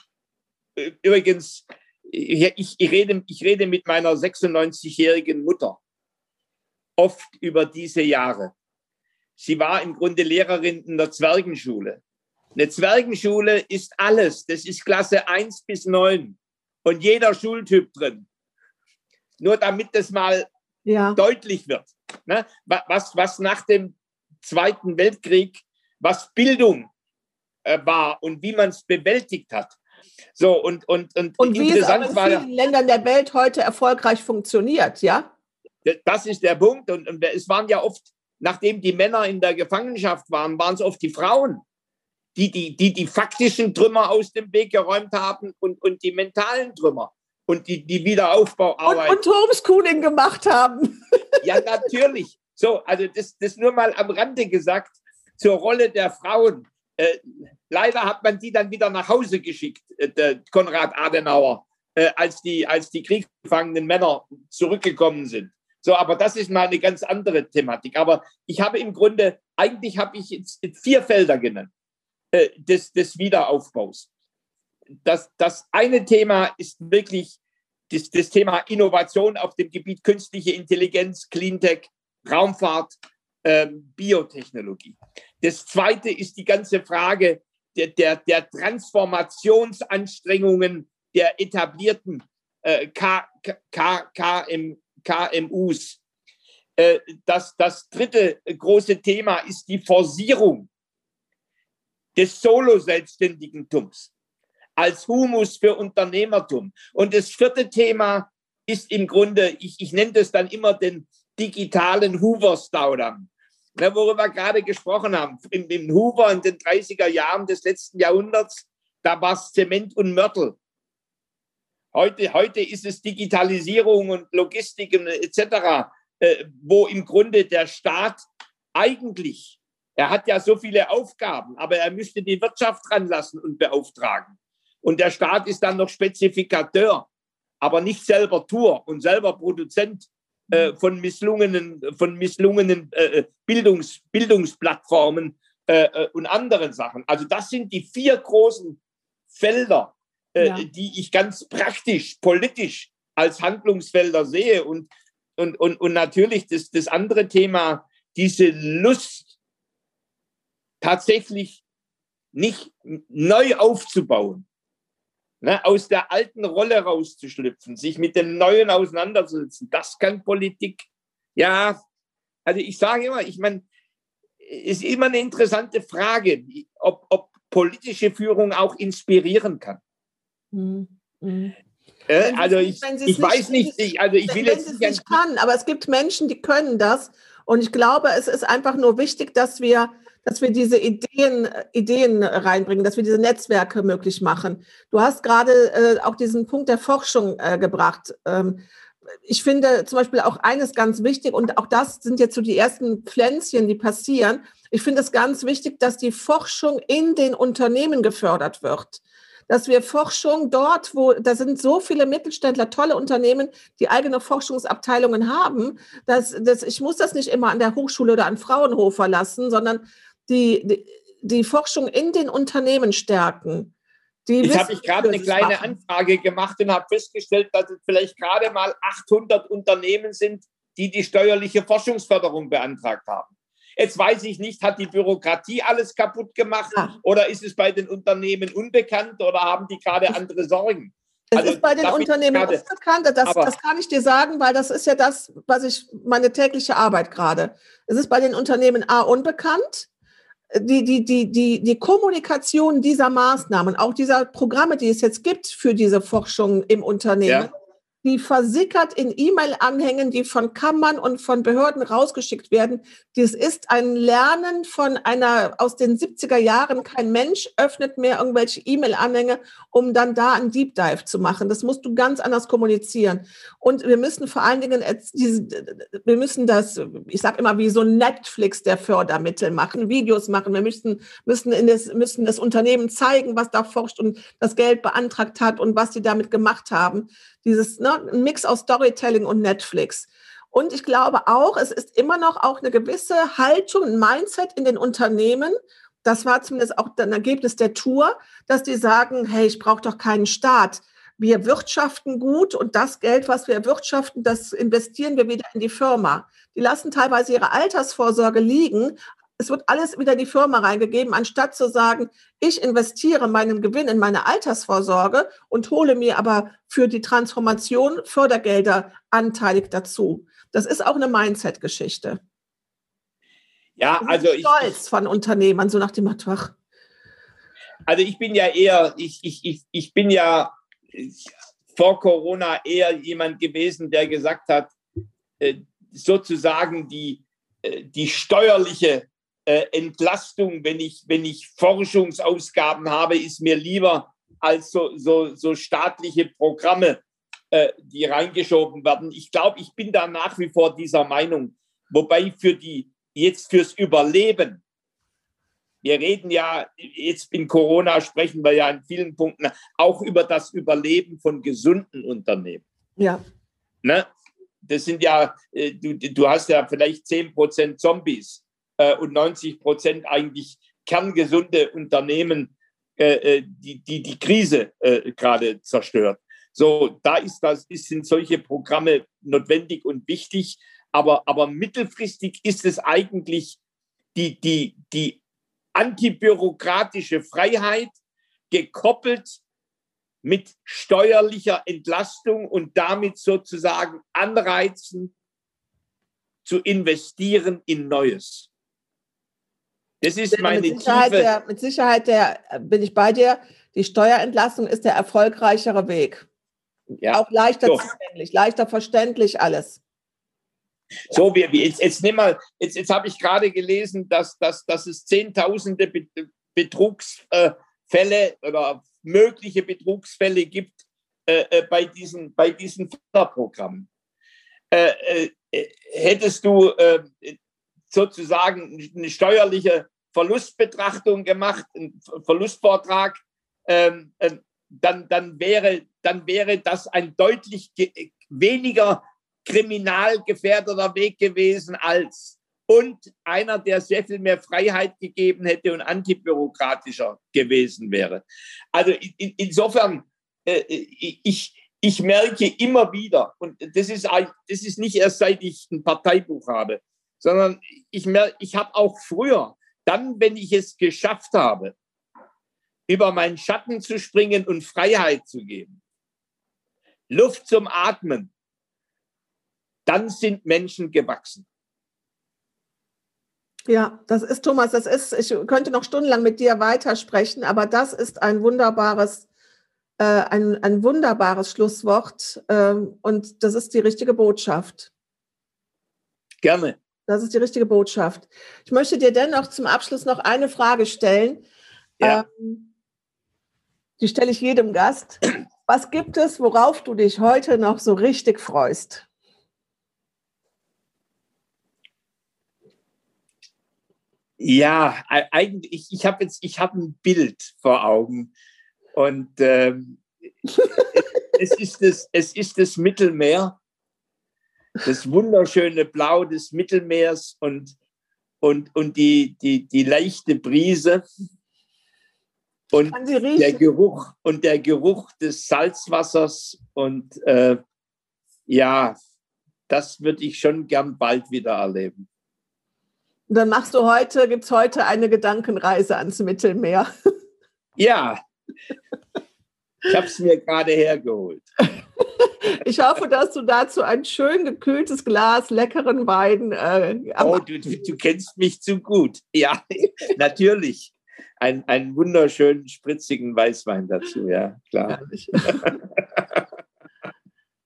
Übrigens, ich, ich, rede, ich rede mit meiner 96-jährigen Mutter oft über diese Jahre. Sie war im Grunde Lehrerin in der Zwergenschule. Eine Zwergenschule ist alles. Das ist Klasse 1 bis 9 und jeder Schultyp drin. Nur damit das mal ja. deutlich wird. Ne? Was, was nach dem Zweiten Weltkrieg, was Bildung äh, war und wie man es bewältigt hat. So, und, und, und, und wie es in vielen Ländern der Welt heute erfolgreich funktioniert, ja? Das ist der Punkt. Und, und es waren ja oft, nachdem die Männer in der Gefangenschaft waren, waren es oft die Frauen, die die, die, die faktischen Trümmer aus dem Weg geräumt haben und, und die mentalen Trümmer und die, die Wiederaufbauarbeit. Und, und Homeschooling gemacht haben. Ja, natürlich. So, also das, das nur mal am Rande gesagt zur Rolle der Frauen. Äh, leider hat man die dann wieder nach Hause geschickt, äh, Konrad Adenauer, äh, als, die, als die kriegsgefangenen Männer zurückgekommen sind. So, aber das ist mal eine ganz andere Thematik. Aber ich habe im Grunde, eigentlich habe ich jetzt vier Felder genannt äh, des, des Wiederaufbaus. Das, das eine Thema ist wirklich das, das Thema Innovation auf dem Gebiet künstliche Intelligenz, Cleantech, Raumfahrt, ähm, Biotechnologie. Das zweite ist die ganze Frage der, der, der Transformationsanstrengungen der etablierten äh, K, K, KM, KMUs. Äh, das, das dritte große Thema ist die Forcierung des Solo-Selbstständigentums als Humus für Unternehmertum. Und das vierte Thema ist im Grunde, ich, ich nenne das dann immer den digitalen Hoover-Staudamm ne, worüber wir gerade gesprochen haben, im, im Hoover in den 30er Jahren des letzten Jahrhunderts, da war es Zement und Mörtel. Heute, heute ist es Digitalisierung und Logistik etc., äh, wo im Grunde der Staat eigentlich, er hat ja so viele Aufgaben, aber er müsste die Wirtschaft ranlassen und beauftragen. Und der Staat ist dann noch Spezifikateur, aber nicht selber Tour und selber Produzent äh, von misslungenen, von misslungenen äh, Bildungs, Bildungsplattformen äh, äh, und anderen Sachen. Also das sind die vier großen Felder, äh, ja. die ich ganz praktisch, politisch als Handlungsfelder sehe. Und, und, und, und natürlich das, das andere Thema, diese Lust, tatsächlich nicht neu aufzubauen, ne, aus der alten Rolle rauszuschlüpfen, sich mit dem Neuen auseinanderzusetzen, das kann Politik. Ja, also ich sage immer, ich meine, ist immer eine interessante Frage, ob, ob politische Führung auch inspirieren kann. Mhm. Äh, also ich, ich weiß nicht, ich, also ich will jetzt nicht kann, aber es gibt Menschen, die können das und ich glaube, es ist einfach nur wichtig, dass wir dass wir diese Ideen, Ideen reinbringen, dass wir diese Netzwerke möglich machen. Du hast gerade äh, auch diesen Punkt der Forschung äh, gebracht. Ähm, ich finde zum Beispiel auch eines ganz wichtig, und auch das sind jetzt so die ersten Pflänzchen, die passieren. Ich finde es ganz wichtig, dass die Forschung in den Unternehmen gefördert wird. Dass wir Forschung dort, wo, da sind so viele Mittelständler, tolle Unternehmen, die eigene Forschungsabteilungen haben, dass, dass ich muss das nicht immer an der Hochschule oder an Fraunhofer lassen, sondern die, die, die Forschung in den Unternehmen stärken. Die Jetzt habe ich gerade eine kleine machen. Anfrage gemacht und habe festgestellt, dass es vielleicht gerade mal 800 Unternehmen sind, die die steuerliche Forschungsförderung beantragt haben. Jetzt weiß ich nicht, hat die Bürokratie alles kaputt gemacht ja. oder ist es bei den Unternehmen unbekannt oder haben die gerade andere Sorgen? Es also, ist bei den Unternehmen unbekannt, das, das kann ich dir sagen, weil das ist ja das, was ich, meine tägliche Arbeit gerade. Es ist bei den Unternehmen A unbekannt die, die, die, die, die Kommunikation dieser Maßnahmen, auch dieser Programme, die es jetzt gibt für diese Forschung im Unternehmen, ja die versickert in E-Mail-Anhängen, die von Kammern und von Behörden rausgeschickt werden. Dies ist ein Lernen von einer aus den 70er Jahren. Kein Mensch öffnet mehr irgendwelche E-Mail-Anhänge, um dann da einen Deep Dive zu machen. Das musst du ganz anders kommunizieren. Und wir müssen vor allen Dingen, wir müssen das, ich sage immer, wie so Netflix der Fördermittel machen, Videos machen. Wir müssen, müssen, in das, müssen das Unternehmen zeigen, was da forscht und das Geld beantragt hat und was sie damit gemacht haben. Dieses ne, ein Mix aus Storytelling und Netflix. Und ich glaube auch, es ist immer noch auch eine gewisse Haltung, ein Mindset in den Unternehmen. Das war zumindest auch ein Ergebnis der Tour, dass die sagen, hey, ich brauche doch keinen Staat. Wir wirtschaften gut und das Geld, was wir erwirtschaften, das investieren wir wieder in die Firma. Die lassen teilweise ihre Altersvorsorge liegen, es wird alles wieder in die Firma reingegeben, anstatt zu sagen, ich investiere meinen Gewinn in meine Altersvorsorge und hole mir aber für die Transformation Fördergelder anteilig dazu. Das ist auch eine Mindset-Geschichte. Ja, also ich stolz von Unternehmern, so nach dem Motto. Also ich bin ja eher, ich, ich, ich, ich bin ja vor Corona eher jemand gewesen, der gesagt hat, äh, sozusagen die, äh, die steuerliche äh, Entlastung, wenn ich, wenn ich Forschungsausgaben habe, ist mir lieber als so, so, so staatliche Programme, äh, die reingeschoben werden. Ich glaube, ich bin da nach wie vor dieser Meinung. Wobei für die, jetzt fürs Überleben, wir reden ja, jetzt in Corona sprechen wir ja in vielen Punkten auch über das Überleben von gesunden Unternehmen. Ja. Ne? Das sind ja, äh, du, du hast ja vielleicht 10 Prozent Zombies äh, und 90 Prozent eigentlich kerngesunde Unternehmen, äh, äh, die, die die Krise äh, gerade zerstört. So, da ist das, ist, sind solche Programme notwendig und wichtig, aber, aber mittelfristig ist es eigentlich die, die, die antibürokratische Freiheit gekoppelt mit steuerlicher Entlastung und damit sozusagen Anreizen zu investieren in Neues. Das ist meine mit Sicherheit, tiefe der, mit Sicherheit der, bin ich bei dir, die Steuerentlastung ist der erfolgreichere Weg. Ja. Auch leichter so. zugänglich, leichter verständlich alles. So, wir, jetzt, jetzt nimm mal, jetzt, jetzt habe ich gerade gelesen, dass, dass, dass es Zehntausende Betrugsfälle oder mögliche Betrugsfälle gibt äh, äh bei, diesen, bei diesen Förderprogrammen. Äh, äh, hättest du sozusagen eine steuerliche Verlustbetrachtung gemacht, einen Verlustvortrag, ähm, dann, dann, wäre, dann wäre das ein deutlich weniger kriminalgefährdeter Weg gewesen als und einer, der sehr viel mehr Freiheit gegeben hätte und antibürokratischer gewesen wäre. Also in, insofern, äh, ich, ich merke immer wieder, und das ist, das ist nicht erst seit ich ein Parteibuch habe, sondern ich, ich habe auch früher, dann, wenn ich es geschafft habe, über meinen Schatten zu springen und Freiheit zu geben, Luft zum Atmen, dann sind Menschen gewachsen. Ja, das ist Thomas, das ist, ich könnte noch stundenlang mit dir weitersprechen, aber das ist ein wunderbares, äh, ein, ein wunderbares Schlusswort äh, und das ist die richtige Botschaft. Gerne. Das ist die richtige Botschaft. Ich möchte dir dennoch zum Abschluss noch eine Frage stellen. Ja. Ähm, die stelle ich jedem Gast. Was gibt es, worauf du dich heute noch so richtig freust? Ja, eigentlich, ich, ich habe jetzt, ich habe ein Bild vor Augen und ähm, es, ist das, es ist das Mittelmeer, das wunderschöne Blau des Mittelmeers und, und, und die, die, die leichte Brise und der Geruch und der Geruch des Salzwassers und äh, ja, das würde ich schon gern bald wieder erleben. Und dann machst du heute, gibt es heute eine Gedankenreise ans Mittelmeer. Ja, ich habe es mir gerade hergeholt. Ich hoffe, dass du dazu ein schön gekühltes Glas leckeren Wein. Äh, oh, du, du, kennst mich zu gut. Ja, natürlich. Ein, einen wunderschönen, spritzigen Weißwein dazu, ja, klar.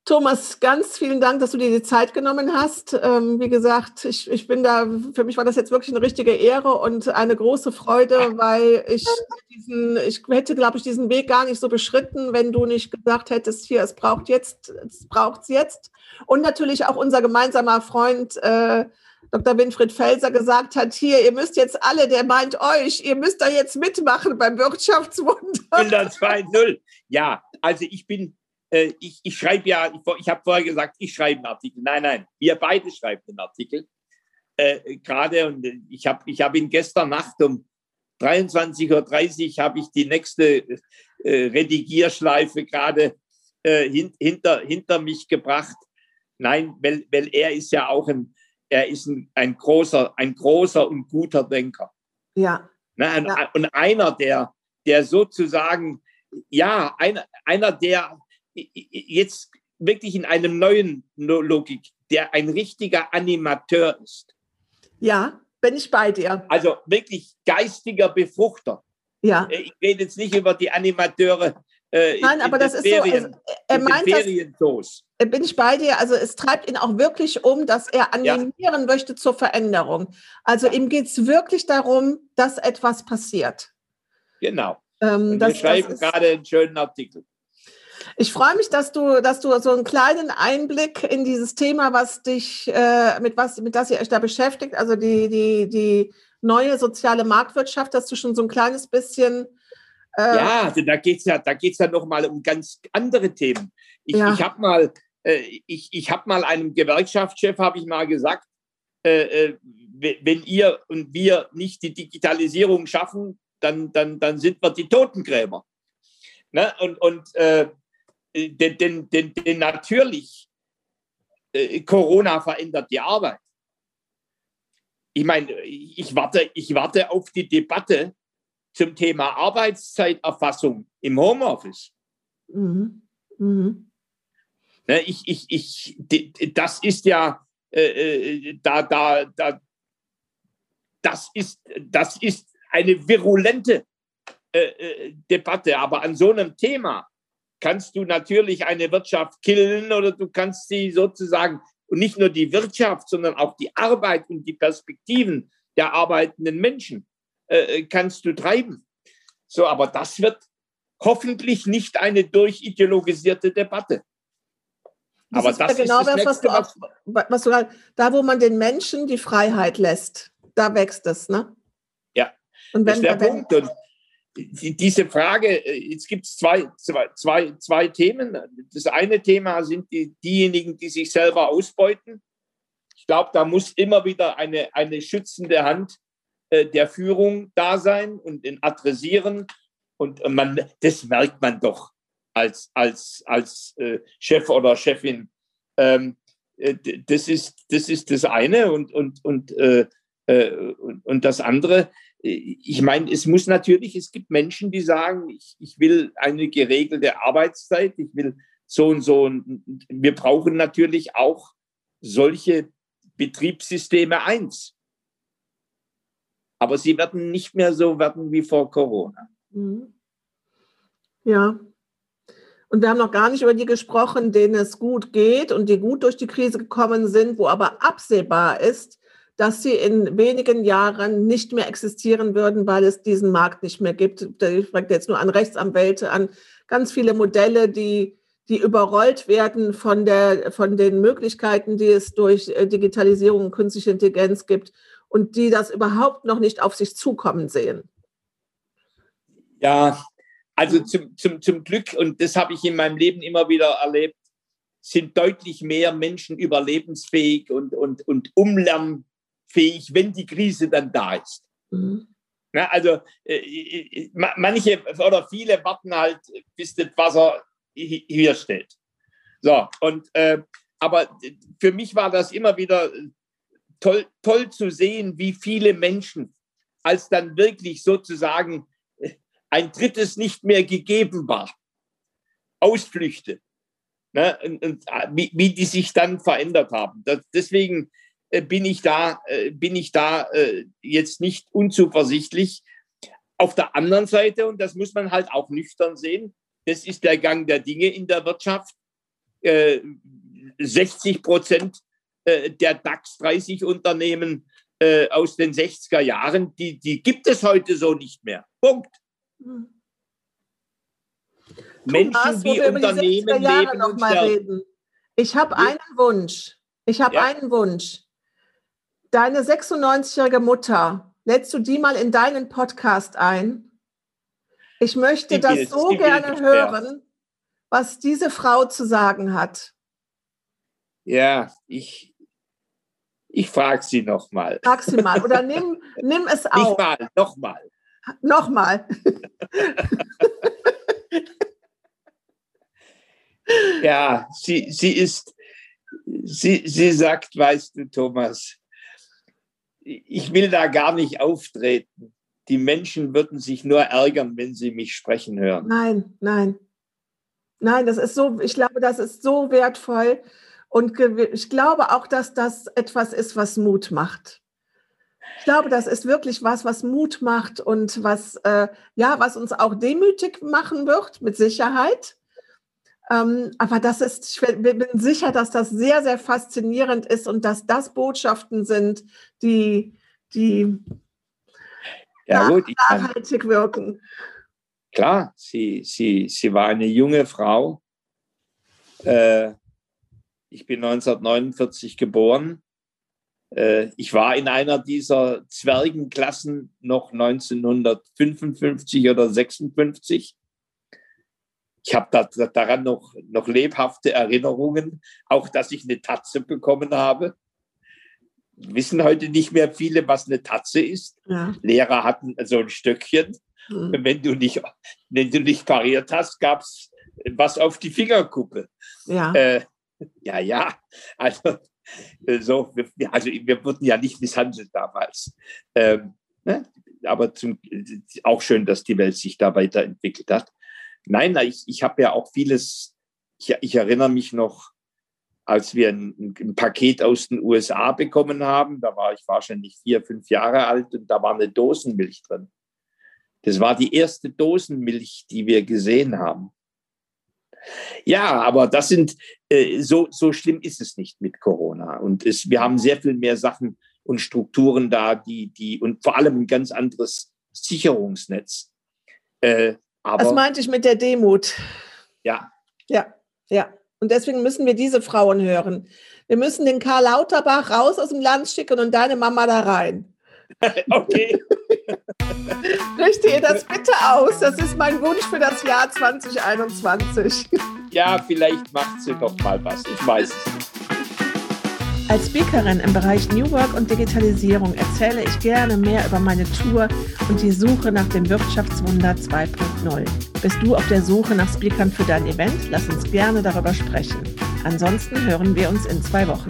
Thomas, ganz vielen Dank, dass du dir die Zeit genommen hast. Ähm, wie gesagt, ich, ich bin da, für mich war das jetzt wirklich eine richtige Ehre und eine große Freude, weil ich diesen, ich hätte, glaube ich, diesen Weg gar nicht so beschritten, wenn du nicht gesagt hättest, hier, es braucht jetzt, es braucht es jetzt. Und natürlich auch unser gemeinsamer Freund, äh, Dr. Winfried Felser gesagt hat, hier, ihr müsst jetzt alle, der meint euch, ihr müsst da jetzt mitmachen beim Wirtschaftswunder. 102.0 Ja, also ich bin äh, ich, ich schreibe ja, ich, ich habe vorher gesagt, ich schreibe einen Artikel. Nein, nein, wir beide schreiben einen Artikel. Äh, Gerade und ich habe ich hab ihn gestern Nacht um 23.30 Uhr habe ich die nächste äh, Redigierschleife gerade äh, hin, hinter, hinter mich gebracht. Nein, weil, weil er ist ja auch ein, er ist ein, ein, großer, ein großer und guter Denker. Ja. Ne, ein, ja. Und einer, der, der sozusagen, ja, einer, einer, der jetzt wirklich in einem neuen Logik, der ein richtiger Animateur ist. Ja, bin ich bei dir. Also wirklich geistiger Befruchter. Ja. Äh, ich rede jetzt nicht über die Animateure. Äh, Nein, aber das ist Ferien, so. Also, er meint das, äh, bin ich bei dir. Also es treibt ihn auch wirklich um, dass er animieren ja. möchte zur Veränderung. Also ja. ihm geht es wirklich darum, dass etwas passiert. Genau. Ähm, wir schreiben gerade einen schönen Artikel. Ich freue mich, dass du, dass du so einen kleinen Einblick in dieses Thema, was dich, äh, mit was, mit das ihr euch da beschäftigt, also die, die, die neue soziale Marktwirtschaft, dass du schon so ein kleines bisschen äh, ja, also da geht es ja, da geht's ja nochmal um ganz andere Themen. Ich, ja. ich habe mal, äh, ich, ich hab mal einem Gewerkschaftschef, habe ich mal gesagt, äh, äh wenn ihr und wir nicht die Digitalisierung schaffen, dann, dann, dann sind wir die Totengräber. Ne? Und, und äh, äh, denn, denn, denn, denn natürlich, äh, Corona verändert die Arbeit. Ich meine, ich warte, ich warte auf die Debatte zum Thema Arbeitszeiterfassung im Homeoffice. Mhm. Mhm. Ne, ich, ich, ich, das ist ja, äh, äh, da, da, da, das ist, das ist eine virulente äh, äh Debatte. Aber an so einem Thema kannst du natürlich eine Wirtschaft killen oder du kannst sie sozusagen, und nicht nur die Wirtschaft, sondern auch die Arbeit und die Perspektiven der arbeitenden Menschen äh, kannst du treiben. So, aber das wird, hoffentlich nicht eine durchideologisierte Debatte. Das Aber ist das ja genau ist das, was du, auch, was du da, wo man den Menschen die Freiheit lässt, da wächst es, ne? Ja. Und wenn, das ist der wenn, Punkt. Und diese Frage, äh, jetzt gibt es zwei, zwei, zwei, zwei Themen. Das eine Thema sind die, diejenigen, die sich selber ausbeuten. Ich glaube, da muss immer wieder eine, eine schützende Hand äh, der Führung da sein und den adressieren. Und man, das merkt man doch als, als, als äh, Chef oder Chefin. Ähm, äh, das, ist, das ist das eine und, und, und, äh, äh und, und das andere. Äh, ich meine, es muss natürlich, es gibt Menschen, die sagen, ich, ich will eine geregelte Arbeitszeit, ich will so und so. Und wir brauchen natürlich auch solche Betriebssysteme eins. Aber sie werden nicht mehr so werden wie vor Corona. Mhm. Ja, und wir haben noch gar nicht über die gesprochen, denen es gut geht und die gut durch die Krise gekommen sind, wo aber absehbar ist, dass sie in wenigen Jahren nicht mehr existieren würden, weil es diesen Markt nicht mehr gibt. Ich frage jetzt nur an Rechtsanwälte, an ganz viele Modelle, die, die überrollt werden von, der, von den Möglichkeiten, die es durch äh, Digitalisierung und künstliche Intelligenz gibt und die das überhaupt noch nicht auf sich zukommen sehen. Ja, also zum, zum, zum Glück, und das habe ich in meinem Leben immer wieder erlebt, sind deutlich mehr Menschen überlebensfähig und, und, und umlernfähig, wenn die Krise dann da ist. Mhm. Ja, also äh, äh manche oder viele warten halt, bis das Wasser hier steht. So, und äh, aber für mich war das immer wieder toll, toll zu sehen, wie viele Menschen, als dann wirklich sozusagen ein drittes nicht mehr gegeben war. Ausflüchte. Ne? Und, und, äh, wie, wie, die sich dann verändert haben. Das, deswegen äh, bin ich da, äh, bin ich da äh, jetzt nicht unzuversichtlich. Auf der anderen Seite, und das muss man halt auch nüchtern sehen, das ist der Gang der Dinge in der Wirtschaft. 60 äh, Prozent äh, der DAX 30 Unternehmen aus den 60er Jahren, die, die gibt es heute so nicht mehr. Punkt. Hm. Menschen, Thomas, die Unternehmen leben noch mal reden. Ich habe einen Wunsch. Ich habe ja. einen Wunsch. Deine 96-jährige Mutter, lädst du die mal in deinen Podcast ein? Ich möchte die das will, so gerne hören, was diese Frau zu sagen hat. Ja, ich, ich frage sie nochmal. Frag sie mal oder nimm, nimm es auf. Nicht mal, nochmal. Nochmal. ja, sie, sie ist, sie, sie sagt, weißt du, Thomas, ich will da gar nicht auftreten. Die Menschen würden sich nur ärgern, wenn sie mich sprechen hören. Nein, nein. Nein, das ist so, ich glaube, das ist so wertvoll. Und ich glaube auch, dass das etwas ist, was Mut macht. Ich glaube, das ist wirklich was, was Mut macht und was, äh, ja, was uns auch demütig machen wird, mit Sicherheit. Ähm, aber das ist, ich bin sicher, dass das sehr, sehr faszinierend ist und dass das Botschaften sind, die, die ja, gut, nachhaltig kann, wirken. Klar, sie, sie, sie war eine junge Frau. Äh, ich bin 1949 geboren. Äh, ich war in einer dieser Zwergenklassen noch 1955 oder 56. Ich habe da, daran noch, noch lebhafte Erinnerungen, auch dass ich eine Tatze bekommen habe. Wissen heute nicht mehr viele, was eine Tatze ist. Ja. Lehrer hatten so ein Stöckchen. Mhm. Wenn, du nicht, wenn du nicht pariert hast, gab es was auf die Fingerkuppe. Ja. Äh, ja, ja. Also äh, so, wir, also wir wurden ja nicht misshandelt damals. Ähm, ne? Aber zum, auch schön, dass die Welt sich da weiterentwickelt hat. Nein, ich, ich habe ja auch vieles, ich, ich, erinnere mich noch, als wir ein, ein, Paket aus den USA bekommen haben, da war ich wahrscheinlich vier, fünf Jahre alt und da war eine Dosenmilch drin. Das war die erste Dosenmilch, die wir gesehen haben. Ja, aber das sind, äh, so, so schlimm ist es nicht mit Corona. Und es, wir haben sehr viel mehr Sachen und Strukturen da, die, die, und vor allem ein ganz anderes Sicherungsnetz. Äh, Aber Das meinte ich mit der Demut. ja, Ja, ja. Und deswegen müssen wir diese Frauen hören. Wir müssen den Karl Lauterbach raus aus dem Land schicken und deine Mama da rein. okay. Richte ihr das bitte aus. Das ist mein Wunsch für das Jahr 2021. Ja, vielleicht macht sie doch mal was. Ich weiß es nicht. Als Speakerin im Bereich New Work und Digitalisierung erzähle ich gerne mehr über meine Tour und die Suche nach dem Wirtschaftswunder 2.0. Bist du auf der Suche nach Speakern für dein Event? Lass uns gerne darüber sprechen. Ansonsten hören wir uns in zwei Wochen.